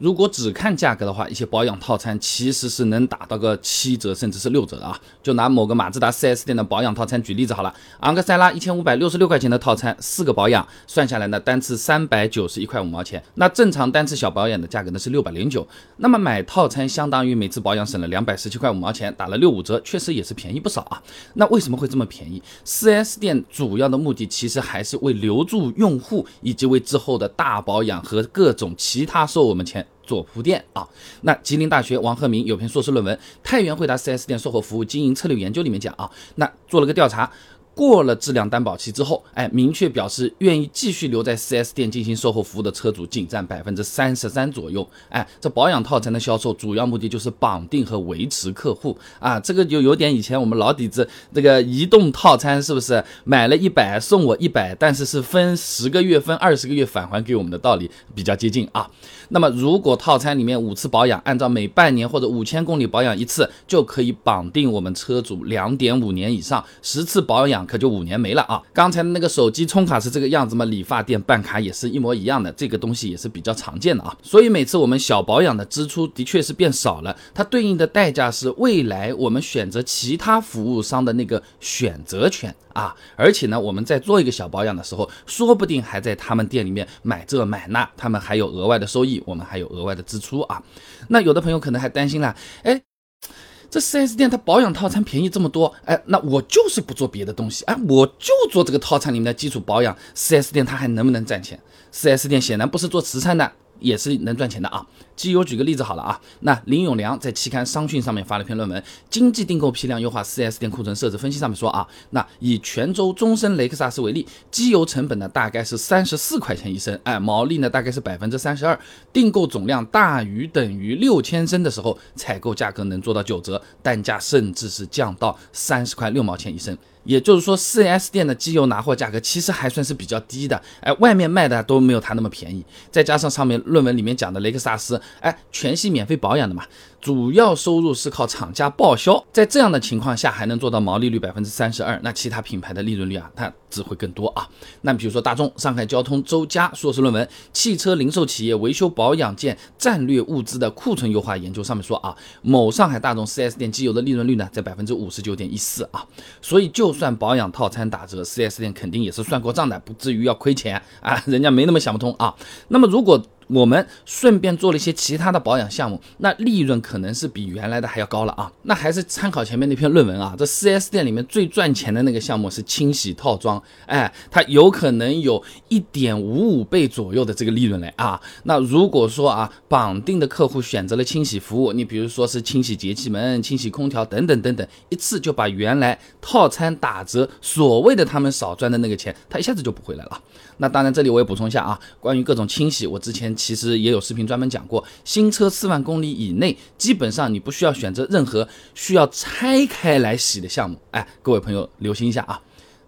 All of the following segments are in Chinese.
如果只看价格的话，一些保养套餐其实是能打到个七折甚至是六折的啊。就拿某个马自达 4S 店的保养套餐举例子好了，昂克赛拉一千五百六十六块钱的套餐，四个保养算下来呢，单次三百九十一块五毛钱。那正常单次小保养的价格呢是六百零九，那么买套餐相当于每次保养省了两百十七块五毛钱，打了六五折，确实也是便宜不少啊。那为什么会这么便宜？4S 店主要的目的其实还是为留住用户，以及为之后的大保养和各种其他收我们钱。做铺垫啊，那吉林大学王鹤鸣有篇硕士论文《太原惠达 4S 店售后服务经营策略研究》里面讲啊，那做了个调查。过了质量担保期之后，哎，明确表示愿意继续留在 4S 店进行售后服务的车主仅占百分之三十三左右。哎，这保养套餐的销售主要目的就是绑定和维持客户啊，这个就有点以前我们老底子这个移动套餐是不是买了一百送我一百，但是是分十个月分二十个月返还给我们的道理比较接近啊。那么如果套餐里面五次保养，按照每半年或者五千公里保养一次，就可以绑定我们车主两点五年以上，十次保养。可就五年没了啊！刚才那个手机充卡是这个样子吗？理发店办卡也是一模一样的，这个东西也是比较常见的啊。所以每次我们小保养的支出的确是变少了，它对应的代价是未来我们选择其他服务商的那个选择权啊。而且呢，我们在做一个小保养的时候，说不定还在他们店里面买这买那，他们还有额外的收益，我们还有额外的支出啊。那有的朋友可能还担心了，哎。这 4S 店它保养套餐便宜这么多，哎，那我就是不做别的东西，哎，我就做这个套餐里面的基础保养，4S 店它还能不能赚钱？4S 店显然不是做慈善的。也是能赚钱的啊！机油举个例子好了啊，那林永良在期刊商讯上面发了篇论文《经济订购批量优化 4S 店库存设置分析》，上面说啊，那以泉州终身雷克萨斯为例，机油成本呢大概是三十四块钱一升，哎，毛利呢大概是百分之三十二，订购总量大于等于六千升的时候，采购价格能做到九折，单价甚至是降到三十块六毛钱一升。也就是说，4S 店的机油拿货价格其实还算是比较低的，哎，外面卖的都没有它那么便宜。再加上上面论文里面讲的雷克萨斯，哎，全系免费保养的嘛，主要收入是靠厂家报销。在这样的情况下，还能做到毛利率百分之三十二，那其他品牌的利润率啊，它只会更多啊。那比如说大众，上海交通周佳硕士论文《汽车零售企业维修保养件战略物资的库存优化研究》上面说啊，某上海大众 4S 店机油的利润率呢，在百分之五十九点一四啊，所以就。算保养套餐打折，4S 店肯定也是算过账的，不至于要亏钱啊，人家没那么想不通啊。那么如果我们顺便做了一些其他的保养项目，那利润可能是比原来的还要高了啊。那还是参考前面那篇论文啊，这 4S 店里面最赚钱的那个项目是清洗套装，哎，它有可能有一点五五倍左右的这个利润嘞啊。那如果说啊，绑定的客户选择了清洗服务，你比如说是清洗节气门、清洗空调等等等等，一次就把原来套餐打折所谓的他们少赚的那个钱，他一下子就补回来了。那当然，这里我也补充一下啊，关于各种清洗，我之前其实也有视频专门讲过。新车四万公里以内，基本上你不需要选择任何需要拆开来洗的项目。哎，各位朋友留心一下啊。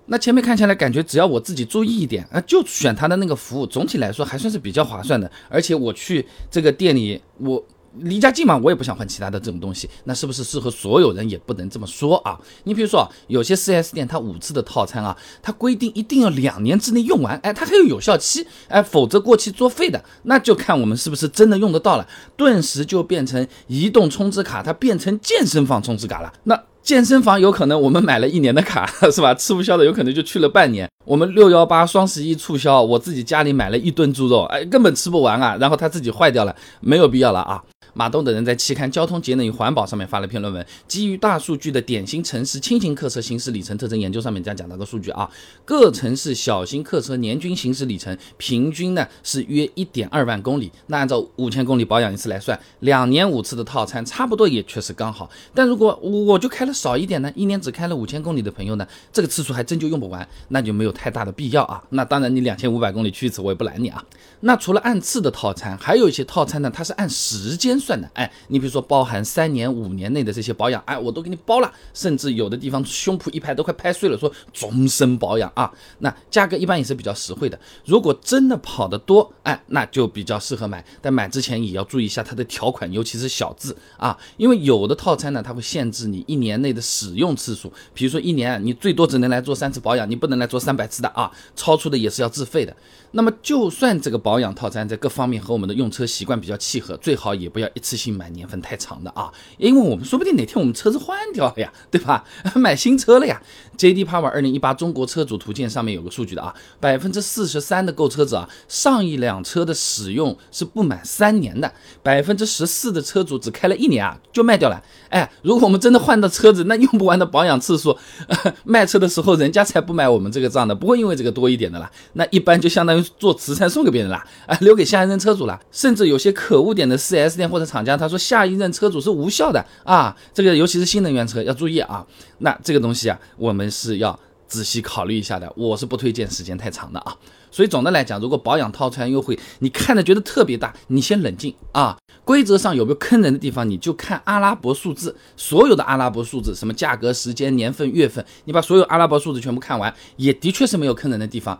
那前面看起来感觉只要我自己注意一点啊，就选他的那个服务，总体来说还算是比较划算的。而且我去这个店里，我。离家近嘛，我也不想换其他的这种东西，那是不是适合所有人？也不能这么说啊。你比如说，有些 4S 店它五次的套餐啊，它规定一定要两年之内用完，哎，它还有有效期，哎，否则过期作废的，那就看我们是不是真的用得到了。顿时就变成移动充值卡，它变成健身房充值卡了。那健身房有可能我们买了一年的卡，是吧？吃不消的有可能就去了半年。我们六幺八双十一促销，我自己家里买了一吨猪肉，哎，根本吃不完啊。然后它自己坏掉了，没有必要了啊。马东等人在期刊《交通节能与环保》上面发了篇论文，基于大数据的典型城市轻型客车行驶里程特征研究上面这样讲到个数据啊，各城市小型客车年均行驶里程平均呢是约一点二万公里，那按照五千公里保养一次来算，两年五次的套餐差不多也确实刚好。但如果我就开了少一点呢，一年只开了五千公里的朋友呢，这个次数还真就用不完，那就没有太大的必要啊。那当然你两千五百公里去一次我也不拦你啊。那除了按次的套餐，还有一些套餐呢，它是按时间算。的。哎，你比如说包含三年、五年内的这些保养，哎，我都给你包了，甚至有的地方胸脯一拍都快拍碎了，说终身保养啊，那价格一般也是比较实惠的。如果真的跑得多，哎，那就比较适合买，但买之前也要注意一下它的条款，尤其是小字啊，因为有的套餐呢，它会限制你一年内的使用次数，比如说一年你最多只能来做三次保养，你不能来做三百次的啊，超出的也是要自费的。那么就算这个保养套餐在各方面和我们的用车习惯比较契合，最好也不要一次性买年份太长的啊，因为我们说不定哪天我们车子换掉了呀，对吧？买新车了呀。JD Power 二零一八中国车主图鉴上面有个数据的啊，百分之四十三的购车者啊，上一辆车的使用是不满三年的，百分之十四的车主只开了一年啊就卖掉了。哎，如果我们真的换到车子，那用不完的保养次数，卖车的时候人家才不买我们这个账的，不会因为这个多一点的啦。那一般就相当于做慈善送给别人啦，啊，留给下一任车主了。甚至有些可恶点的 4S 店或者厂家，他说下一任车主是无效的啊，这个尤其是新能源车要注意啊。那这个东西啊，我们是要仔细考虑一下的。我是不推荐时间太长的啊。所以总的来讲，如果保养套餐优惠，你看着觉得特别大，你先冷静啊。规则上有没有坑人的地方，你就看阿拉伯数字，所有的阿拉伯数字，什么价格、时间、年份、月份，你把所有阿拉伯数字全部看完，也的确是没有坑人的地方，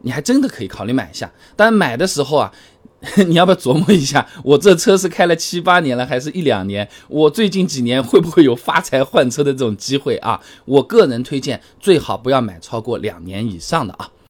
你还真的可以考虑买一下。当然买的时候啊，你要不要琢磨一下，我这车是开了七八年了，还是一两年？我最近几年会不会有发财换车的这种机会啊？我个人推荐最好不要买超过两年以上的啊。